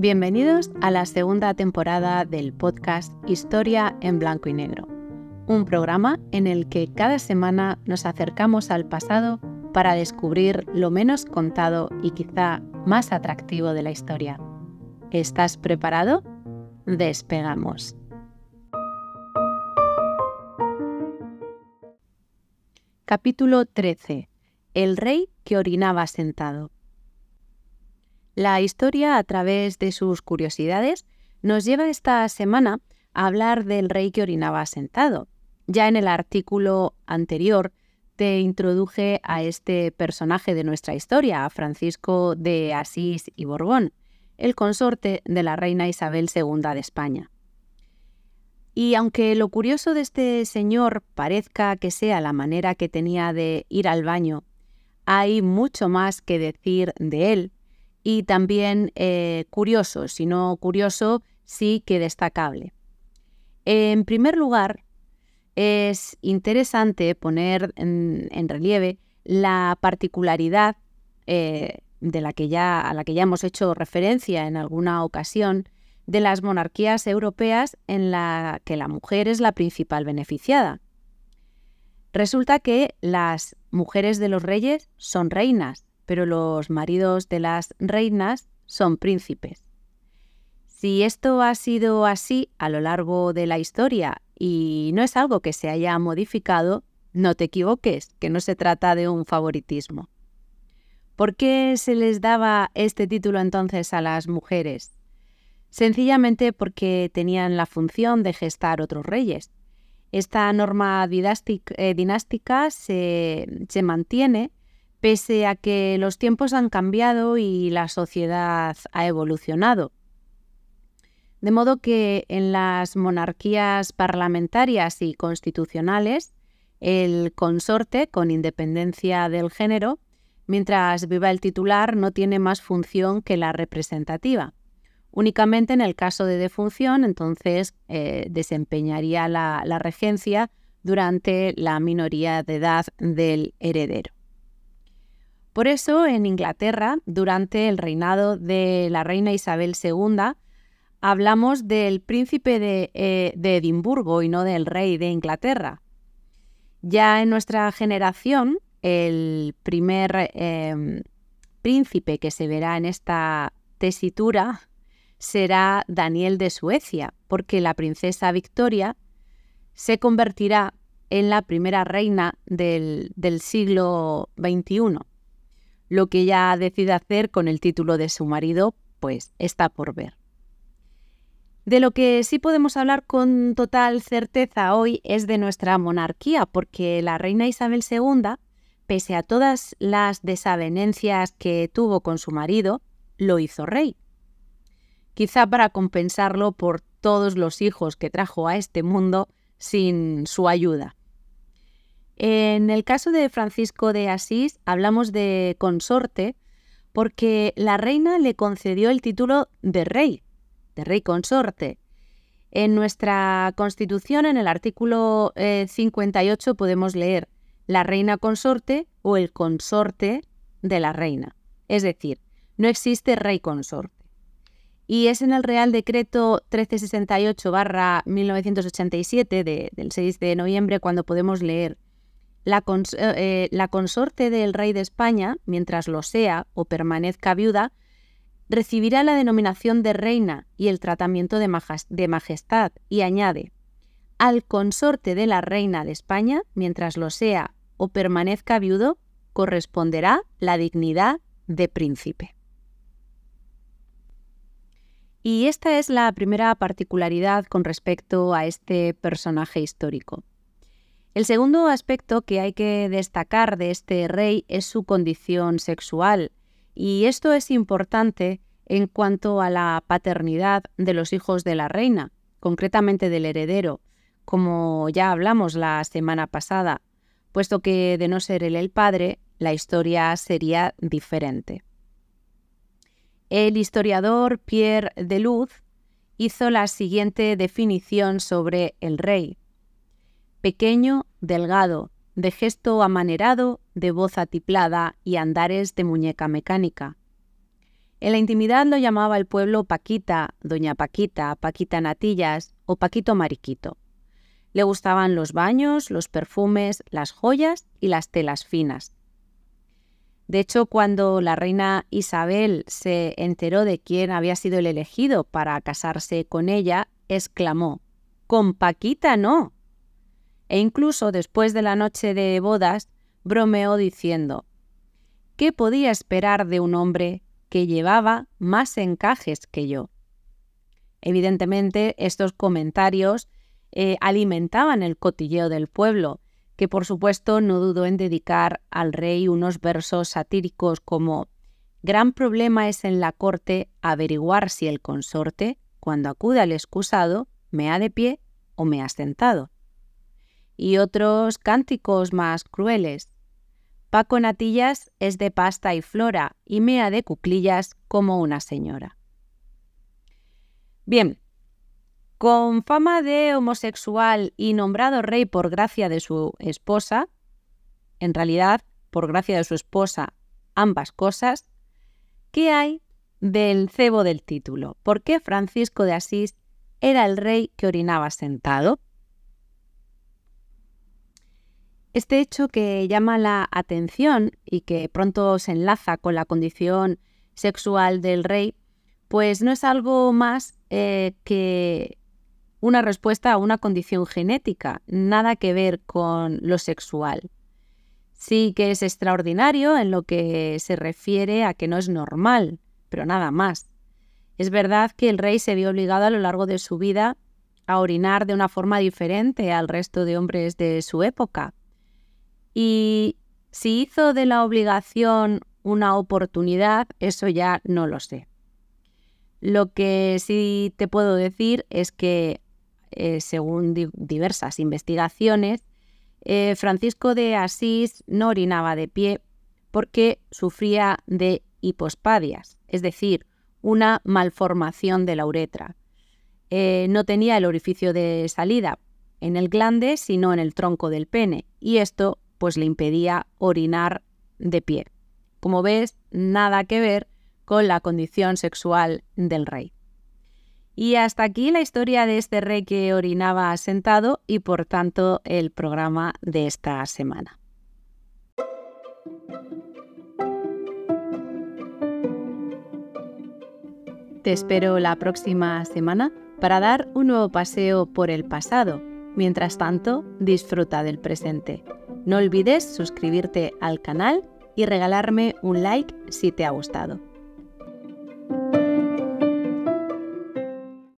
Bienvenidos a la segunda temporada del podcast Historia en Blanco y Negro, un programa en el que cada semana nos acercamos al pasado para descubrir lo menos contado y quizá más atractivo de la historia. ¿Estás preparado? Despegamos. Capítulo 13. El rey que orinaba sentado. La historia, a través de sus curiosidades, nos lleva esta semana a hablar del rey que orinaba sentado. Ya en el artículo anterior te introduje a este personaje de nuestra historia, a Francisco de Asís y Borbón, el consorte de la reina Isabel II de España. Y aunque lo curioso de este señor parezca que sea la manera que tenía de ir al baño, hay mucho más que decir de él y también eh, curioso, si no curioso, sí que destacable. En primer lugar, es interesante poner en, relieve la particularidad eh, de la que ya, a la que ya hemos hecho referencia en alguna ocasión de las monarquías europeas en la que la mujer es la principal beneficiada. Resulta que las mujeres de los reyes son reinas pero los maridos de las reinas son príncipes. Si esto ha sido así a lo largo de la historia y no es algo que se haya modificado, no te equivoques, que no se trata de un favoritismo. ¿Por qué se les daba este título entonces a las mujeres? Sencillamente porque tenían la función de gestar otros reyes. Esta norma eh, dinástica se, se mantiene pese a que los tiempos han cambiado y la sociedad ha evolucionado. De modo que en las monarquías parlamentarias y constitucionales, el consorte, con independencia del género, mientras viva el titular, no tiene más función que la representativa. Únicamente en el caso de defunción, entonces, eh, desempeñaría la regencia durante la minoría de edad del heredero. Por eso, en Inglaterra, durante el reinado de la reina Isabel II, hablamos del príncipe de, eh, Edimburgo y no del rey de Inglaterra. Ya en nuestra generación, el primer em, príncipe que se verá en esta tesitura será Daniel de Suecia, porque la princesa Victoria se convertirá en la primera reina del, del siglo XXI. Lo que ella decide hacer con el título de su marido, pues está por ver. De lo que sí podemos hablar con total certeza hoy es de nuestra monarquía, porque la reina Isabel II, pese a todas las desavenencias que tuvo con su marido, lo hizo rey. Quizá para compensarlo por todos los hijos que trajo a este mundo sin su ayuda. En el caso de Francisco de Asís hablamos de consorte porque la reina le concedió el título de rey, de rey consorte. En nuestra constitución, en el artículo 58, eh, podemos leer la reina consorte o el consorte de la reina. Es decir, no existe rey consorte. Y es en el Real Decreto 1368-1987 del 6 de noviembre cuando podemos leer la, eh, eh, la consorte del rey de España, mientras lo sea o permanezca viuda, recibirá la denominación de reina y el tratamiento de, majestad, y añade, al consorte de la reina de España, mientras lo sea o permanezca viudo, corresponderá la dignidad de príncipe. Y esta es la primera particularidad con respecto a este personaje histórico. El segundo aspecto que hay que destacar de este rey es su condición sexual, y esto es importante en cuanto a la paternidad de los hijos de la reina, concretamente del heredero, como ya hablamos la semana pasada, puesto que de no ser él el padre, la historia sería diferente. El historiador Pierre de Luz hizo la siguiente definición sobre el rey pequeño, delgado, de gesto amanerado, de voz atiplada y andares de muñeca mecánica. En la intimidad lo llamaba el pueblo Paquita, Doña Paquita, Paquita Natillas o Paquito Mariquito. Le gustaban los baños, los perfumes, las joyas y las telas finas. De hecho, cuando la reina Isabel se enteró de quién había sido el elegido para casarse con ella, exclamó, Con Paquita no. E incluso después de la noche de bodas, bromeó diciendo, ¿qué podía esperar de un hombre que llevaba más encajes que yo? Evidentemente, estos comentarios eh, alimentaban el cotilleo del pueblo, que por supuesto no dudó en dedicar al rey unos versos satíricos como Gran problema es en la corte averiguar si el consorte, cuando acude al excusado, me ha de pie o me ha sentado. Y otros cánticos más crueles. Paco Natillas es de pasta y flora y mea de cuclillas como una señora. Bien, con fama de homosexual y nombrado rey por gracia de su esposa, en realidad, por gracia de su esposa, ambas cosas, ¿qué hay del cebo del título? ¿Por qué Francisco de Asís era el rey que orinaba sentado? Este hecho que llama la atención y que pronto se enlaza con la condición sexual del rey, pues no es algo más eh, que una respuesta a una condición genética, nada que ver con lo sexual. Sí que es extraordinario en lo que se refiere a que no es normal, pero nada más. Es verdad que el rey se vio obligado a lo largo de su vida a orinar de una forma diferente al resto de hombres de su época. Y si hizo de la obligación una oportunidad, eso ya no lo sé. Lo que sí te puedo decir es que eh, según diversas investigaciones, eh, Francisco de Asís no orinaba de pie porque sufría de hipospadias, es decir, una malformación de la uretra. Eh, no tenía el orificio de salida en el glande, sino en el tronco del pene, y esto pues le impedía orinar de pie. Como ves, nada que ver con la condición sexual del rey. Y hasta aquí la historia de este rey que orinaba sentado y por tanto el programa de esta semana. Te espero la próxima semana para dar un nuevo paseo por el pasado. Mientras tanto, disfruta del presente. No olvides suscribirte al canal y regalarme un like si te ha gustado.